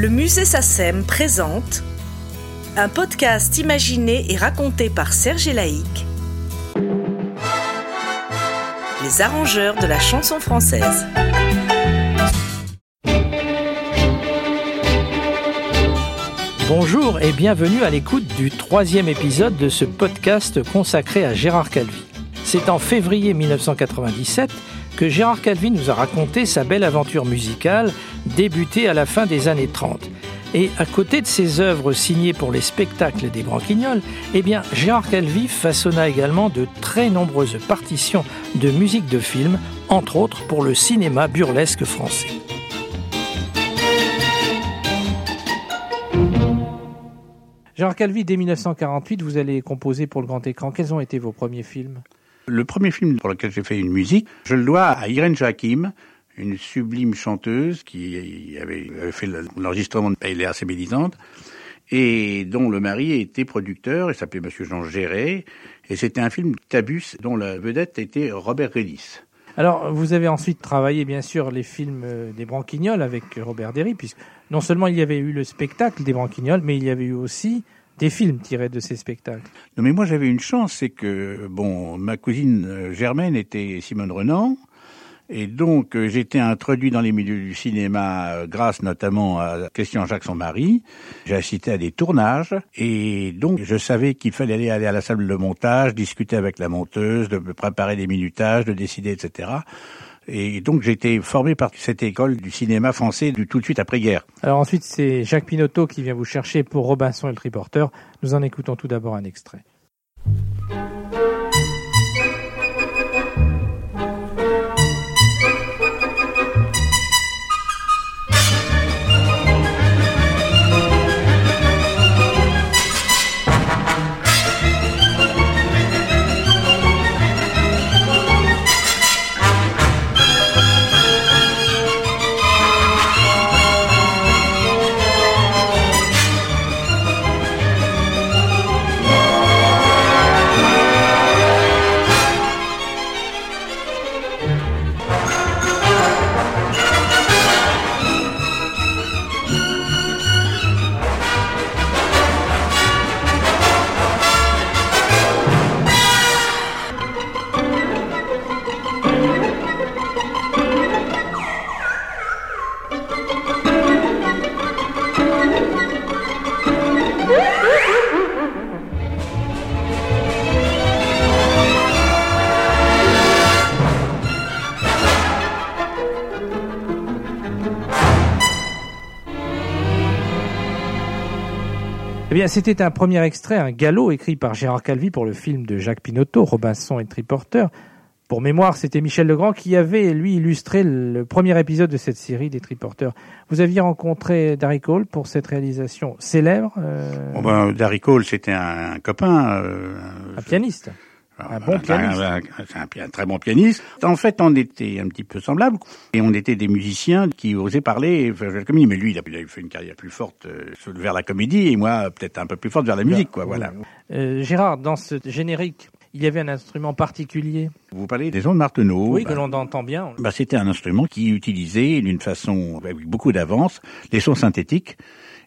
Le musée SACEM présente un podcast imaginé et raconté par Serge Laïc, les arrangeurs de la chanson française. Bonjour et bienvenue à l'écoute du troisième épisode de ce podcast consacré à Gérard Calvi. C'est en février 1997 Gérard Calvi nous a raconté sa belle aventure musicale débutée à la fin des années 30. Et à côté de ses œuvres signées pour les spectacles des Branquignoles, eh bien, Gérard Calvi façonna également de très nombreuses partitions de musique de film, entre autres pour le cinéma burlesque français. Gérard Calvi, dès 1948, vous allez composer pour le grand écran. Quels ont été vos premiers films? Le premier film pour lequel j'ai fait une musique, je le dois à Irène Joachim, une sublime chanteuse qui avait, fait l'enregistrement de Elle est assez méditante et dont le mari était producteur, il s'appelait Monsieur Jean Géret, et c'était un film Tabus dont la vedette était Robert Redis. Alors, vous avez ensuite travaillé, bien sûr, les films euh, des Branquignoles avec Robert Derry, puisque non seulement il y avait eu le spectacle des Branquignoles, mais il y avait eu aussi des films tirés de ces spectacles. Non, mais moi j'avais une chance, c'est que bon, ma cousine euh, Germaine était Simone Renan, et donc, euh, j'étais introduit dans les milieux du cinéma euh, grâce notamment à Christian Jacques, son mari. J'ai assisté à des tournages et donc je savais qu'il fallait aller, aller à la salle de montage, discuter avec la monteuse, de préparer des minutages, de décider, etc. Et donc j'ai été formé par cette école du cinéma français du tout de suite après-guerre. Alors ensuite, c'est Jacques Pinotto qui vient vous chercher pour Robinson et le Triporteur. Nous en écoutons tout d'abord un extrait. Bien, c'était un premier extrait, un galop écrit par Gérard Calvi pour le film de Jacques Pinotto, Robinson et Triporteur. Pour mémoire, c'était Michel Legrand qui avait, lui, illustré le premier épisode de cette série des Triporteurs. Vous aviez rencontré Darry Cole pour cette réalisation célèbre euh... bon ben, Darry Cole, c'était un, copain. Euh, un pianiste un bon pianiste. Un, un, très bon pianiste. En fait, on était un petit peu semblables et on était des musiciens qui osaient parler vers la comédie. Mais lui, il a, fait une carrière plus forte euh, vers la comédie et moi, peut-être un peu plus forte vers la musique, quoi. Voilà. Euh, Gérard, dans ce générique, il y avait un instrument particulier. Vous parlez des ondes Marteneau. Oui, que l'on entend bien. Bah, c'était un instrument qui utilisait d'une façon avec beaucoup d'avance les sons synthétiques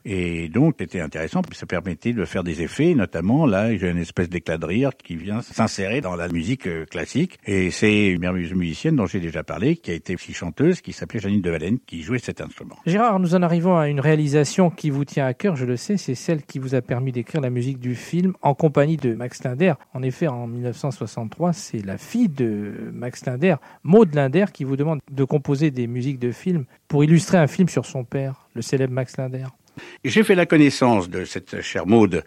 et donc, c'était intéressant, ça permettait de faire des effets, notamment, là, j'ai une espèce d'éclat de rire qui vient s'insérer dans la musique euh, classique. Et c'est une merveilleuse musicienne dont j'ai déjà parlé, qui a été aussi chanteuse, qui s'appelait Janine de Valenne, qui jouait cet instrument. Gérard, nous en arrivons à une réalisation qui vous tient à cœur, je le sais, c'est celle qui vous a permis d'écrire la musique du film en compagnie de Max Linder. En effet, en 1963, c'est la fille de Max Linder, Maud Linder, qui vous demande de composer des musiques de film pour illustrer un film sur son père, le célèbre Max Linder. J'ai fait la connaissance de cette chère Maude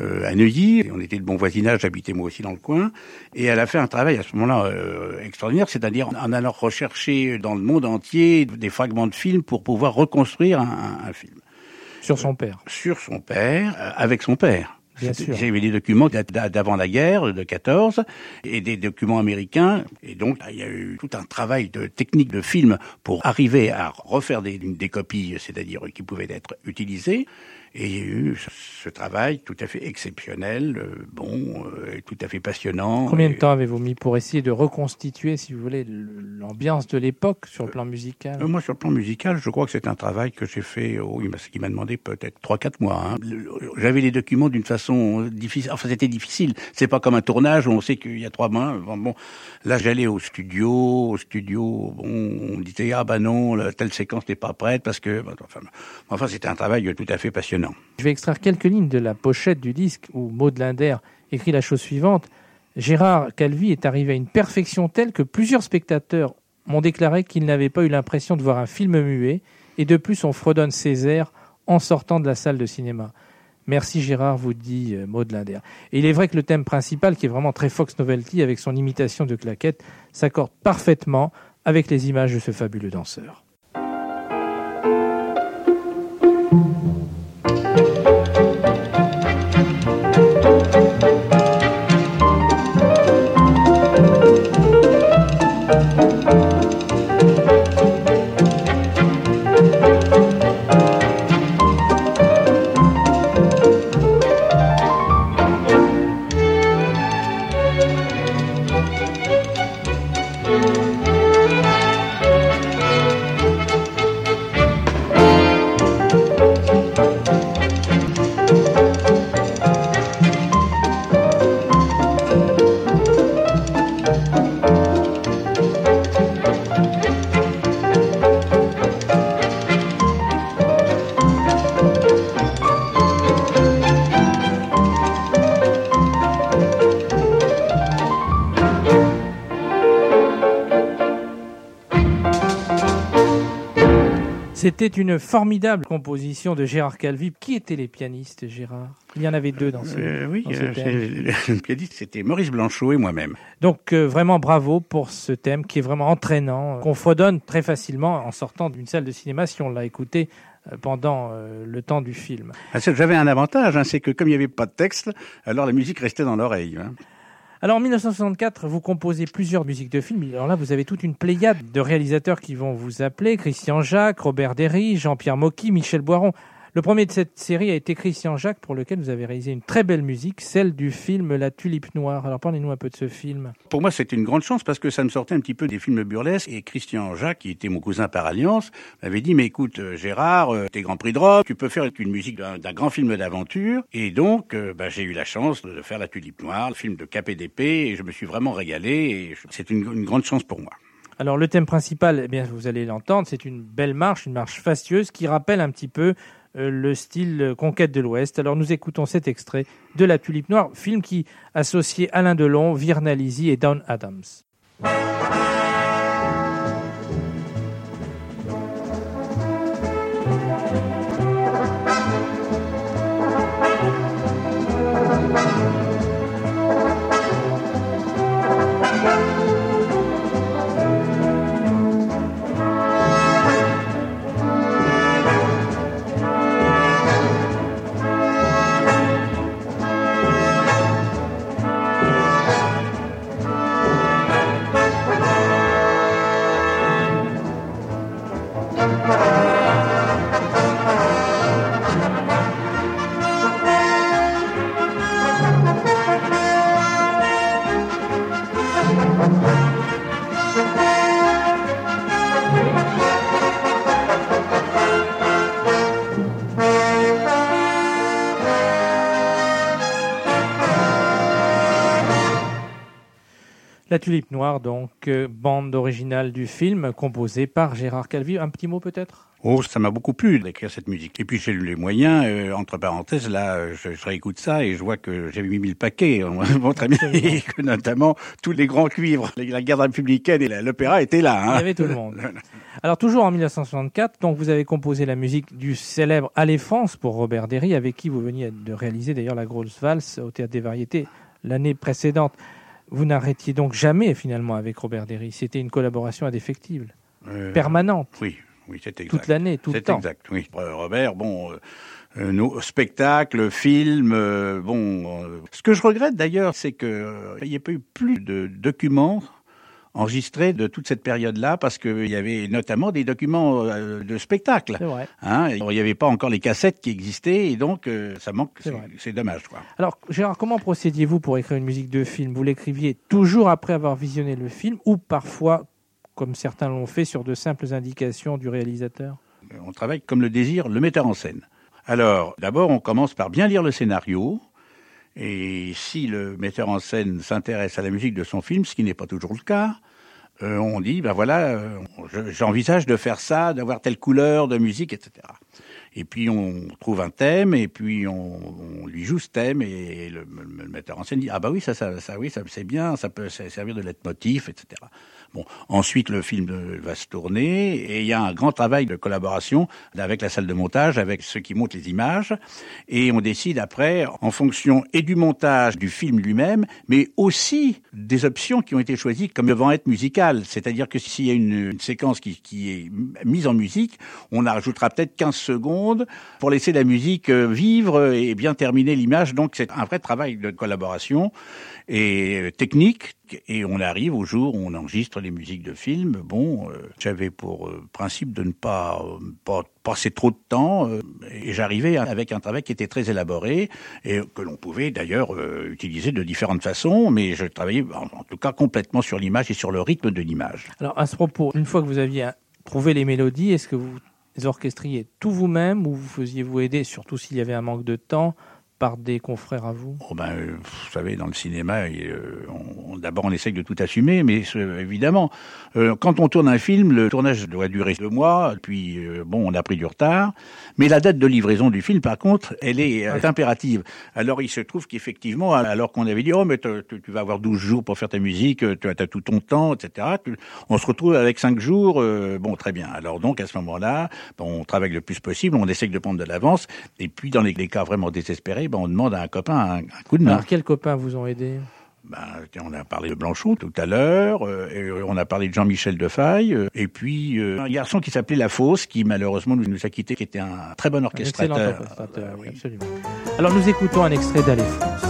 euh, à Neuilly. On était de bon voisinage, j'habitais moi aussi dans le coin. Et elle a fait un travail à ce moment-là euh, extraordinaire, c'est-à-dire en allant rechercher dans le monde entier des fragments de films pour pouvoir reconstruire un, un film. Sur son père. Sur son père, euh, avec son père. J'avais des documents d'avant la guerre, de 14, et des documents américains. Et donc, il y a eu tout un travail de technique de film pour arriver à refaire des, des copies, c'est-à-dire qui pouvaient être utilisées. Et il y a eu ce travail tout à fait exceptionnel, euh, bon, euh, tout à fait passionnant. Combien de temps avez-vous mis pour essayer de reconstituer, si vous voulez, l'ambiance de l'époque sur le plan musical? euh, Moi, sur le plan musical, je crois que c'est un travail que j'ai fait, oh, il m'a demandé peut-être 3-4 mois. Hein. J'avais les documents d'une façon difficile, enfin c'était difficile, c'est pas comme un tournage où on sait qu'il y a trois mois. Bon, là j'allais au studio, au studio, bon, on me disait, ah bah non, telle séquence n'est pas prête parce que... Enfin, enfin c'était un travail tout à fait passionnant. Je vais extraire quelques lignes de la pochette du disque où Maud Linder écrit la chose suivante. Gérard Calvi est arrivé à une perfection telle que plusieurs spectateurs m'ont déclaré qu'ils n'avaient pas eu l'impression de voir un film muet et de plus on fredonne Césaire en sortant de la salle de cinéma. Merci Gérard, vous dit euh, Maud Linder. Et il est vrai que le thème principal, qui est vraiment très Fox Novelty avec son imitation de claquette, s'accorde parfaitement avec les images de ce fabuleux danseur. C'était une formidable composition de Gérard Calvi. Qui étaient les pianistes, Gérard? Il y en avait deux dans ce, euh, Oui, euh, le pianiste, c'était Maurice Blanchot et moi-même. Donc, euh, vraiment bravo pour ce thème qui est vraiment entraînant, qu'on fredonne très facilement en sortant d'une salle de cinéma si on l'a écouté pendant le temps du film. Ah, j'avais un avantage, hein, c'est que comme il n'y avait pas de texte, alors la musique restait dans l'oreille. Hein. Alors en 1964, vous composez plusieurs musiques de films. Alors là, vous avez toute une pléiade de réalisateurs qui vont vous appeler Christian Jacques, Robert Derry, Jean-Pierre Mocky, Michel Boiron. Le premier de cette série a été Christian Jacques, pour lequel vous avez réalisé une très belle musique, celle du film La Tulipe Noire. Alors parlez-nous un peu de ce film. Pour moi, c'était une grande chance parce que ça me sortait un petit peu des films burlesques. Et Christian Jacques, qui était mon cousin par alliance, m'avait dit, mais écoute, euh, Gérard, euh, t'es Grand Prix de rock, tu peux faire une musique d'un grand film d'aventure. Et donc, euh, bah, j'ai eu la chance de faire La Tulipe Noire, le film de Cap et d'épée, et je me suis vraiment régalé. Et c'est une, une grande chance pour moi. Alors le thème principal, eh bien vous allez l'entendre, c'est une belle marche, une marche fastueuse qui rappelle un petit peu le style Conquête de l'Ouest. Alors nous écoutons cet extrait de La Tulipe Noire, film qui associait Alain Delon, Virnalizy et Don Adams. La Tulipe Noire, donc, euh, bande originale du film, composée par Gérard Calvi. Un petit mot peut-être? Oh, ça m'a beaucoup plu d'écrire cette musique. Et puis j'ai eu les moyens, euh, entre parenthèses, là, je, je, réécoute ça et je vois que j'avais mis le paquet. bon, très bien, et que notamment tous les grands cuivres, la garde républicaine et l'opéra étaient là. Hein. Il y avait tout le monde. Alors toujours en 1964, donc vous avez composé la musique du célèbre Aléphance pour Robert Derry, avec qui vous veniez de réaliser d'ailleurs la grosse valse au Théâtre des Variétés l'année précédente. Vous n'arrêtiez donc jamais finalement avec Robert Derry. C'était une collaboration indéfectible, euh, permanente. Oui, oui, c'est exact. Toute l'année, tout le temps. C'est exact, oui. Robert, bon, euh, euh, nos spectacles, films. euh, bon, euh, ce que je regrette d'ailleurs, c'est que euh, il n'y a pas eu plus de documents enregistrés de toute cette période-là, parce qu'il y avait notamment des documents euh, de. C'est vrai. Hein, il n'y avait pas encore les cassettes qui existaient, et donc euh, ça manque. C'est dommage, quoi. Alors, Gérard, comment procédiez-vous pour écrire une musique de film? Vous l'écriviez toujours après avoir visionné le film ou parfois, comme certains l'ont fait, sur de simples indications du réalisateur? On travaille comme le désir le metteur en scène. Alors, d'abord, on commence par bien lire le scénario. Et si le metteur en scène s'intéresse à la musique de son film, ce qui n'est pas toujours le cas, euh, on dit, ben voilà, euh, je- j'envisage de faire ça, d'avoir telle couleur de musique, etc. Et puis on trouve un thème, et puis on, lui joue ce thème, et le, metteur en scène dit, ah bah oui, ça, ça, ça oui, ça c'est bien, ça peut servir de leitmotiv, etc. Bon, ensuite le film va se tourner et il y a un grand travail de collaboration avec la salle de montage, avec ceux qui montent les images, et on décide après, en fonction et du montage du film lui-même, mais aussi des options qui ont été choisies comme devant être musicales. C'est-à-dire que s'il y a une, séquence qui, qui est mise en musique, on en rajoutera peut-être 15 secondes pour laisser la musique euh, vivre et bien terminer l'image. Donc c'est un vrai travail de collaboration et euh, technique. Et on arrive au jour où on enregistre les musiques de films. Bon, euh, j'avais pour euh, principe de ne pas, pas passer trop de temps et j'arrivais avec un travail qui était très élaboré et que l'on pouvait d'ailleurs utiliser de différentes façons, mais je travaillais en, en tout cas complètement sur l'image et sur le rythme de l'image. Alors, à ce propos, une fois que vous aviez trouvé les mélodies, est-ce que vous orchestriez tout vous-même ou vous faisiez-vous aider, surtout s'il y avait un manque de temps, par des confrères à vous? Oh ben, euh, vous savez, dans le cinéma, euh, d'abord on essaye de tout assumer, mais évidemment, euh, quand on tourne un film, le tournage doit durer deux mois, puis bon, on a pris du retard, mais la date de livraison du film, par contre, elle est euh, impérative. Alors il se trouve qu'effectivement, alors qu'on avait dit, oh mais tu vas avoir 12 jours pour faire ta musique, tu as tout ton temps, etc., on se retrouve avec cinq jours, bon, très bien. Alors donc, à ce moment-là, on travaille le plus possible, on essaye de prendre de l'avance, et puis dans les cas vraiment désespérés, ben, on demande à un copain un, un coup de main. Alors, quels copains vous ont aidé? Ben, on a parlé de Blanchot tout à l'heure, euh, et on a parlé de Jean-Michel Defaille, euh, et puis euh, un garçon qui s'appelait La Fosse, qui malheureusement nous, nous a quittés, qui était un très bon Un excellent orchestrateur. orchestrateur, Euh, oui, oui. absolument. Alors, nous écoutons un extrait d'Allez France.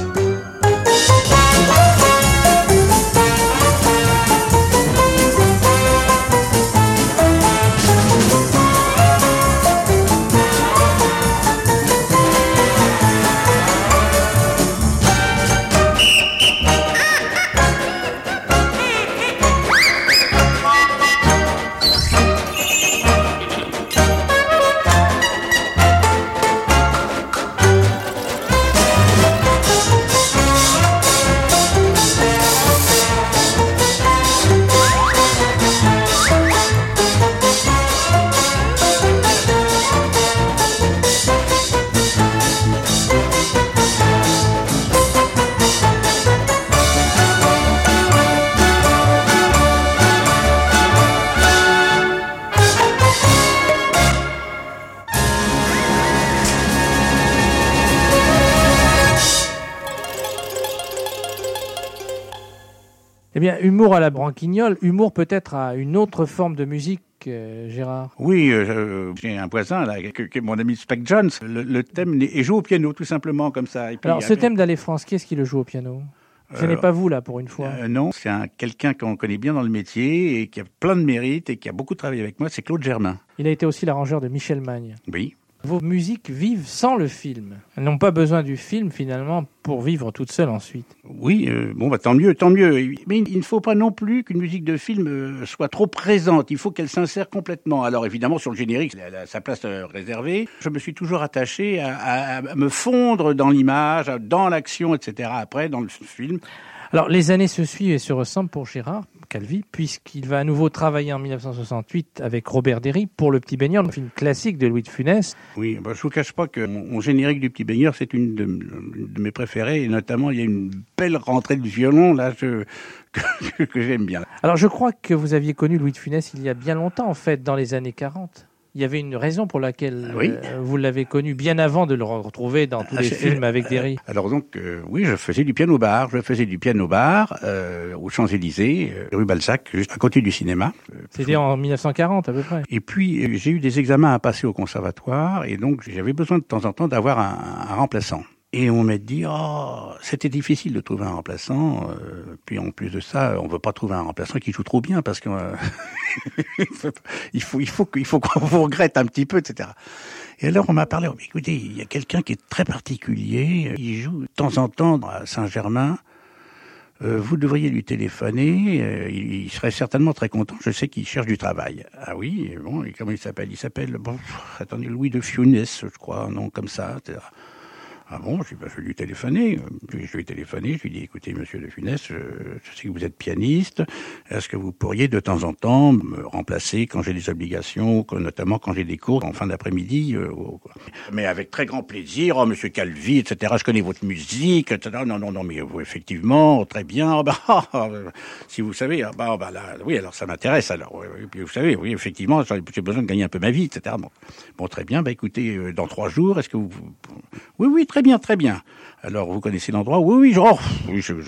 Humour à la branquignole, humour peut-être à une autre forme de musique, euh, Gérard. Oui, euh, j'ai un voisin là, est mon ami Spec Jones. Le, le thème est joue au piano tout simplement comme ça. Et puis, Alors, ce thème d'Allez France, qui est-ce qui le joue au piano? Ce n'est Euh, pas vous, là, pour une fois. Euh, non, c'est un quelqu'un qu'on connaît bien dans le métier et qui a plein de mérite et qui a beaucoup travaillé avec moi. C'est Claude Germain. Il a été aussi l'arrangeur de Michel Magne. Oui. Vos musiques vivent sans le film. Elles n'ont pas besoin du film, finalement, pour vivre toutes seules ensuite. Oui, euh, bon, bah, tant mieux, tant mieux. Mais il ne faut pas non plus qu'une musique de film euh, soit trop présente. Il faut qu'elle s'insère complètement. Alors évidemment, sur le générique, elle a sa place euh, réservée. Je me suis toujours attaché à, à- à me fondre dans l'image, dans l'action, etc. Après, dans le film. Alors, les années se suivent et se ressemblent pour Gérard Calvi, puisqu'il va à nouveau travailler en 1968 avec Robert Derry pour Le Petit Baigneur, le film classique de Louis de Funès. Oui, bah, je vous cache pas que mon, mon générique du Petit Baigneur, c'est une de, une de mes préférées. Et notamment, il y a une belle rentrée de violon, là, je- que, que j'aime bien. Alors, je crois que vous aviez connu Louis de Funès il y a bien longtemps, en fait, dans les années 40. Il y avait une raison pour laquelle Ah oui. euh, vous l'avez connu bien avant de le retrouver dans tous Ah, les films avec Derry. Alors donc, euh, oui, je faisais du piano bar. Je faisais du piano bar euh, aux Champs-Élysées, euh, rue Balzac, juste à côté du cinéma. Euh, C'était en 1940 à peu près. Et puis, euh, j'ai eu des examens à passer au conservatoire, et donc j'avais besoin de temps en temps d'avoir un, un remplaçant. Et on m'a dit, oh, c'était difficile de trouver un remplaçant. euh, puis en plus de ça, on veut pas trouver un remplaçant qui joue trop bien parce que euh, il faut, il faut, qu'il faut qu'on vous regrette un petit peu, etc. Et alors on m'a parlé, oh, écoutez, il y a quelqu'un qui est très particulier. Il joue de temps en temps à Saint-Germain. Euh, vous devriez lui téléphoner. il, il serait certainement très content. Je sais qu'il cherche du travail. Ah oui, bon, et comment il s'appelle? Il s'appelle, bon, attendez, Louis de Funès, je crois, un nom comme ça. etc. Ah bon, je vais lui téléphoner. Euh, je lui ai téléphoné, je lui ai dit, écoutez, monsieur de Funès, je, je sais que vous êtes pianiste. Est-ce que vous pourriez de temps en temps me remplacer quand j'ai des obligations, notamment quand j'ai des cours en fin d'après-midi euh, Mais avec très grand plaisir, oh, monsieur Calvi, etc. Je connais votre musique, etc. Non, non, non, mais vous, effectivement, très bien. Ah, bah, ah, ah, si vous savez, ah, bah, ah, bah, là, oui, alors ça m'intéresse. Alors, vous savez, oui, effectivement, j'ai j'ai besoin de gagner un peu ma vie, etc. Bon, bon très bien. Bah, écoutez, euh, dans trois jours, est-ce que vous, oui, oui, très bien, très bien. Alors, vous connaissez l'endroit? Oui, oui, je, oh,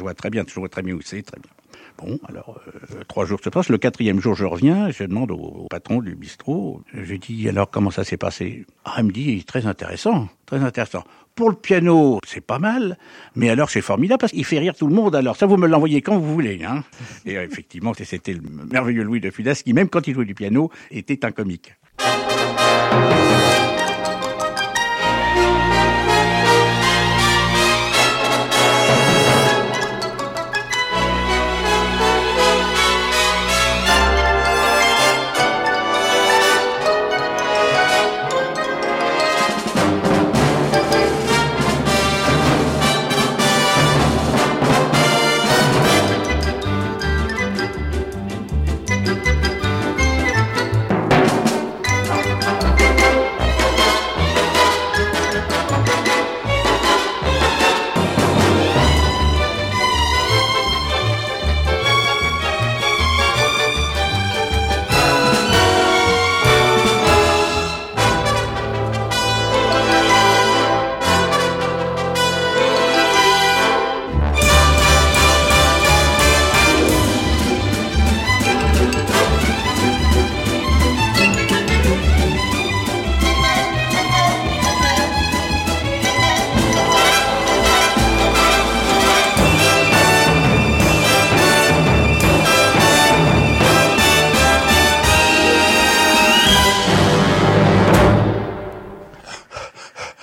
vois très bien, je très bien où c'est, très bien. Bon, alors, euh, trois jours se passent. Le quatrième jour, je reviens, je demande au, au patron du bistrot, je dis, alors, comment ça s'est passé? Ah, il me dit, très intéressant, très intéressant. Pour le piano, c'est pas mal, mais alors c'est formidable parce qu'il fait rire tout le monde. Alors ça, vous me l'envoyez quand vous voulez. Hein Et euh, effectivement, c'était le merveilleux Louis de Funès qui, même quand il jouait du piano, était un comique.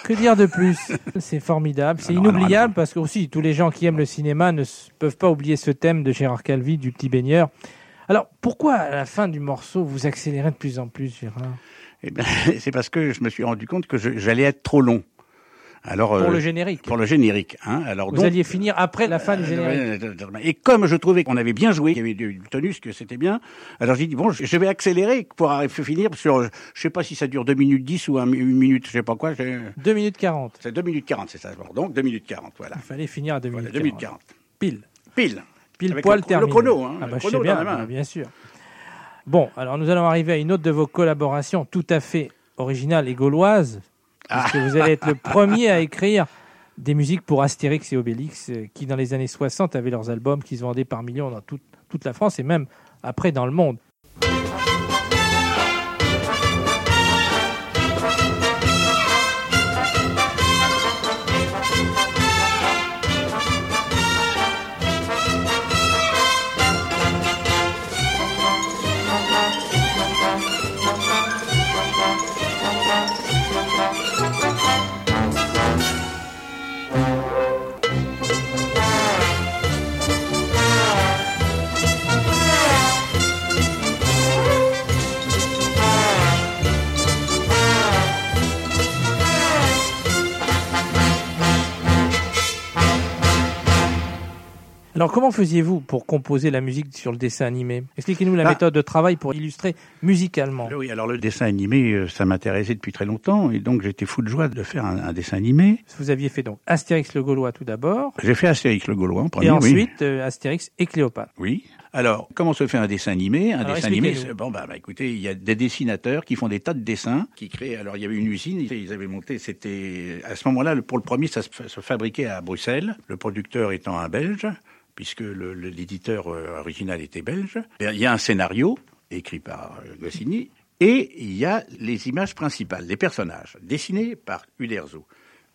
Que dire de plus? C'est formidable, c'est alors, inoubliable alors. parce que aussi tous les gens qui aiment le cinéma ne peuvent pas oublier ce thème de Gérard Calvi du petit baigneur. Alors pourquoi à la fin du morceau vous accélérez de plus en plus, Gérard? Eh ben, c'est parce que je me suis rendu compte que j'allais être trop long. Alors, Pour euh, le générique. Pour le générique. Hein. Alors, Vous donc, alliez finir après la fin du générique. Euh, Et comme je trouvais qu'on avait bien joué, qu'il y avait du tonus, que c'était bien, alors j'ai dit, bon, je je vais accélérer pour finir sur, je sais pas si ça dure 2 minutes 10 ou un- une minute, je sais pas quoi. j'ai- 2 minutes 40. C'est 2 minutes 40, c'est ça. Donc 2 minutes 40, voilà. Il fallait finir à 2 Voilà, minutes, 2 minutes 40. 40. Pile. Pile. Pile Avec poil le- le terminé. chrono, hein, Ah le bah, je chrono sais bien, dans la main. bien sûr. Bon, alors nous allons arriver à une autre de vos collaborations tout à fait originale et gauloise, Ah. puisque vous allez être le premier à écrire des musiques pour Astérix et Obélix, euh, qui dans les années 60 avaient leurs albums qui se vendaient par millions dans toute, toute la France et même après dans le monde. Alors comment faisiez-vous pour composer la musique sur le dessin animé? Expliquez-nous la Ah. méthode de travail pour illustrer musicalement. Oui, alors le dessin animé, euh, ça m'intéressait depuis très longtemps, et donc j'étais fou de joie de faire un, un dessin animé. Vous aviez fait donc Astérix le Gaulois tout d'abord, J'ai fait Astérix le Gaulois en premier, et oui. ensuite euh, Astérix et Cléopâtre. Oui. Alors, comment se fait un dessin animé? Un Alors, dessin animé, bon, bah, bah, écoutez, il y a des dessinateurs qui font des tas de dessins, qui créent. Alors, il y avait une usine, ils avaient monté. C'était à ce moment-là, pour le premier, ça se fabriquait à Bruxelles. Le producteur étant un Belge, puisque l'éditeur euh, original était belge. Et Il y a un scénario écrit par euh, Goscinny. Et il y a les images principales, les personnages, dessinés par Uderzo.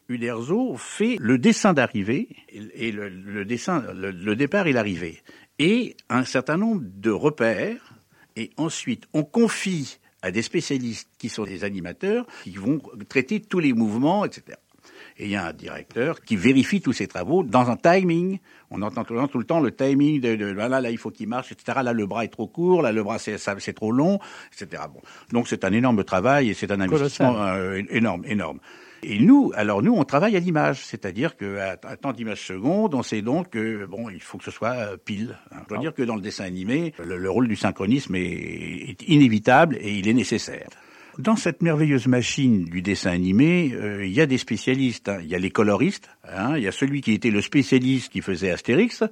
Uderzo fait le dessin d'arrivée et le, dessin, le départ et l'arrivée, et un certain nombre de repères. Et ensuite, on confie à des spécialistes qui sont des animateurs qui vont traiter tous les mouvements, etc. Et il y a un directeur qui vérifie tous ces travaux dans un timing. On entend tout le temps, le, timing de, de voilà, là il faut qu'il marche, etc. Là le bras est trop court, là le bras c'est trop long, etc. Bon, donc c'est un énorme travail et c'est un investissement euh, énorme, énorme. Et nous, alors nous, on travaille à l'image, c'est-à-dire qu'à à tant d'images secondes, on sait donc que bon, il faut que ce soit euh, pile. hein. Je dois dire que dans le dessin animé, le, le rôle du synchronisme est, est inévitable et il est nécessaire. Dans cette merveilleuse machine du dessin animé, euh, il y a des spécialistes. hein. Il y a les coloristes. hein. Il y a celui qui était le spécialiste qui faisait Astérix.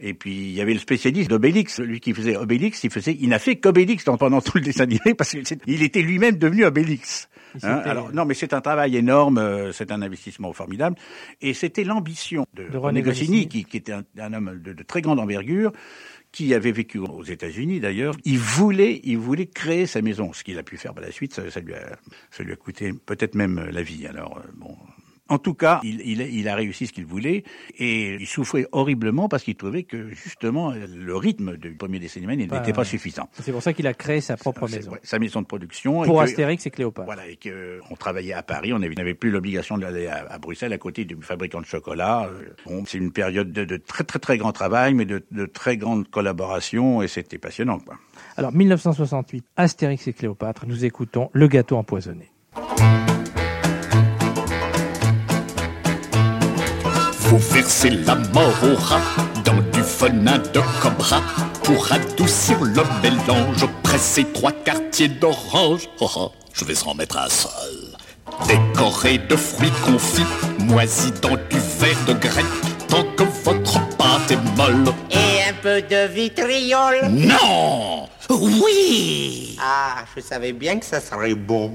Et puis il y avait le spécialiste d'Obélix, celui qui faisait Obélix, il faisait, il n'a fait qu'Obélix pendant tout le dessin animé parce qu'il était lui-même devenu Obélix. Hein, alors non, mais c'est un travail énorme, euh, c'est un investissement formidable, et c'était l'ambition de, De René Goscinny, Goscinny. qui, qui était un, un homme de, de très grande envergure, qui avait vécu aux États-Unis d'ailleurs. Il voulait, il voulait créer sa maison, ce qu'il a pu faire par la suite. Ça, ça lui a, ça lui a coûté peut-être même la vie. Alors euh, bon. En tout cas, il, il, il a réussi ce qu'il voulait et il souffrait horriblement parce qu'il trouvait que justement le rythme du premier dessin animé n'était Pas- pas suffisant. C'est pour ça qu'il a créé sa propre maison. ouais, sa maison de production. et Pour que- Astérix et Cléopâtre. voilà, et que on travaillait à Paris, on avait- n'avait plus l'obligation d'aller à, à Bruxelles à côté du fabricant de chocolat. Euh, Bon, c'est une période de, de très très très grand travail, mais de, de très grande collaboration, et c'était passionnant. Quoi. Alors, 1968, Astérix et Cléopâtre, nous écoutons Le gâteau empoisonné. Vous versez la mort au rat dans du venin de cobra pour adoucir le mélange. Pressez trois quartiers d'orange. Oh, oh, je vais en mettre un seul. Décoré de fruits confits, moisis dans du verre de grec, tant que votre pâte est molle. Et un peu de vitriol. Non Oui Ah, je savais bien que ça serait bon.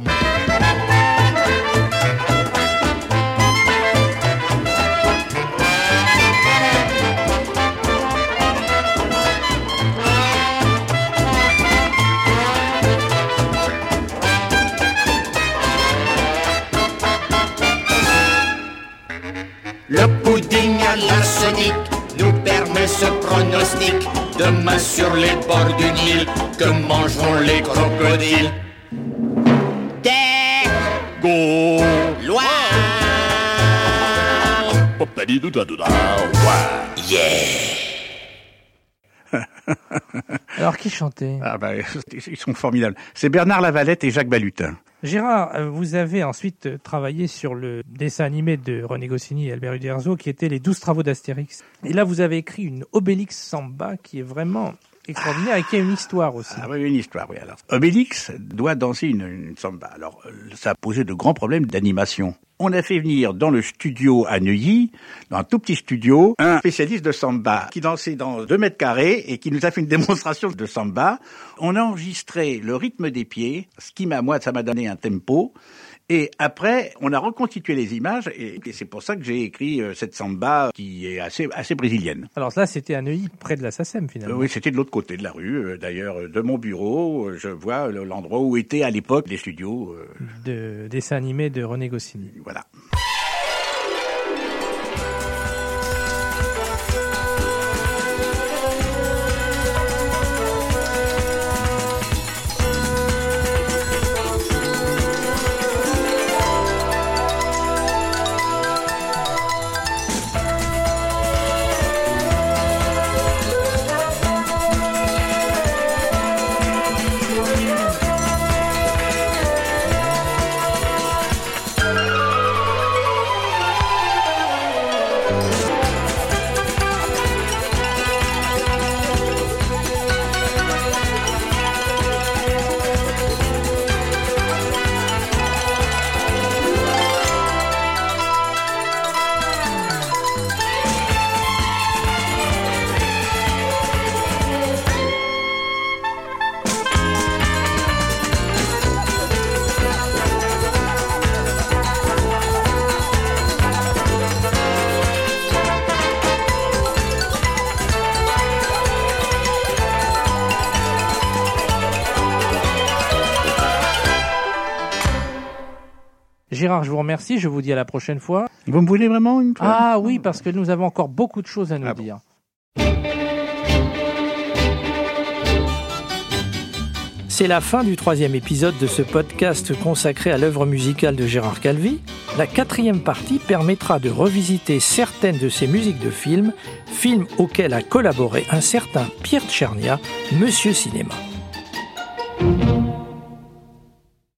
Nous permet ce pronostic. Demain sur les bords du Nil, que mangeront les crocodiles? Des Go lois Popadidoudadoudou. Ouais. Yeah Alors, qui chantait? Ah bah, ils sont formidables. C'est Bernard Lavalette et Jacques Balutin. Gérard, euh, vous avez ensuite euh, travaillé sur le dessin animé de René Goscinny et Albert Uderzo, qui était les 12 travaux d'Astérix. Et là, vous avez écrit une Obélix Samba qui est vraiment extraordinaire et qui a une histoire aussi. Ah oui, une histoire, oui. Alors, Obélix doit danser une, une samba. Alors, ça a posé de grands problèmes d'animation. On a fait venir dans le studio à Neuilly, dans un tout petit studio, un spécialiste de samba qui dansait dans deux mètres carrés et qui nous a fait une démonstration de samba. On a enregistré le rythme des pieds, ce qui m'a, moi, ça m'a donné un tempo. Et après, on a reconstitué les images et, et c'est pour ça que j'ai écrit euh, cette samba qui est assez, assez brésilienne. Alors là, c'était à Neuilly, près de la SACEM, Euh, finalement. oui, c'était de l'autre côté de la rue. Euh, D'ailleurs, euh, de mon bureau, je vois le- l'endroit où étaient à l'époque les studios. de dessin animé de René Goscinny. voilà. Gérard, je vous remercie. Je vous dis à la prochaine fois. Vous me voulez vraiment une fois? Ah oui, parce que nous avons encore beaucoup de choses à nous Ah bon. dire. C'est la fin du troisième épisode de ce podcast consacré à l'œuvre musicale de Gérard Calvi. La quatrième partie permettra de revisiter certaines de ses musiques de films, films auxquels a collaboré un certain Pierre Tchernia, Monsieur Cinéma.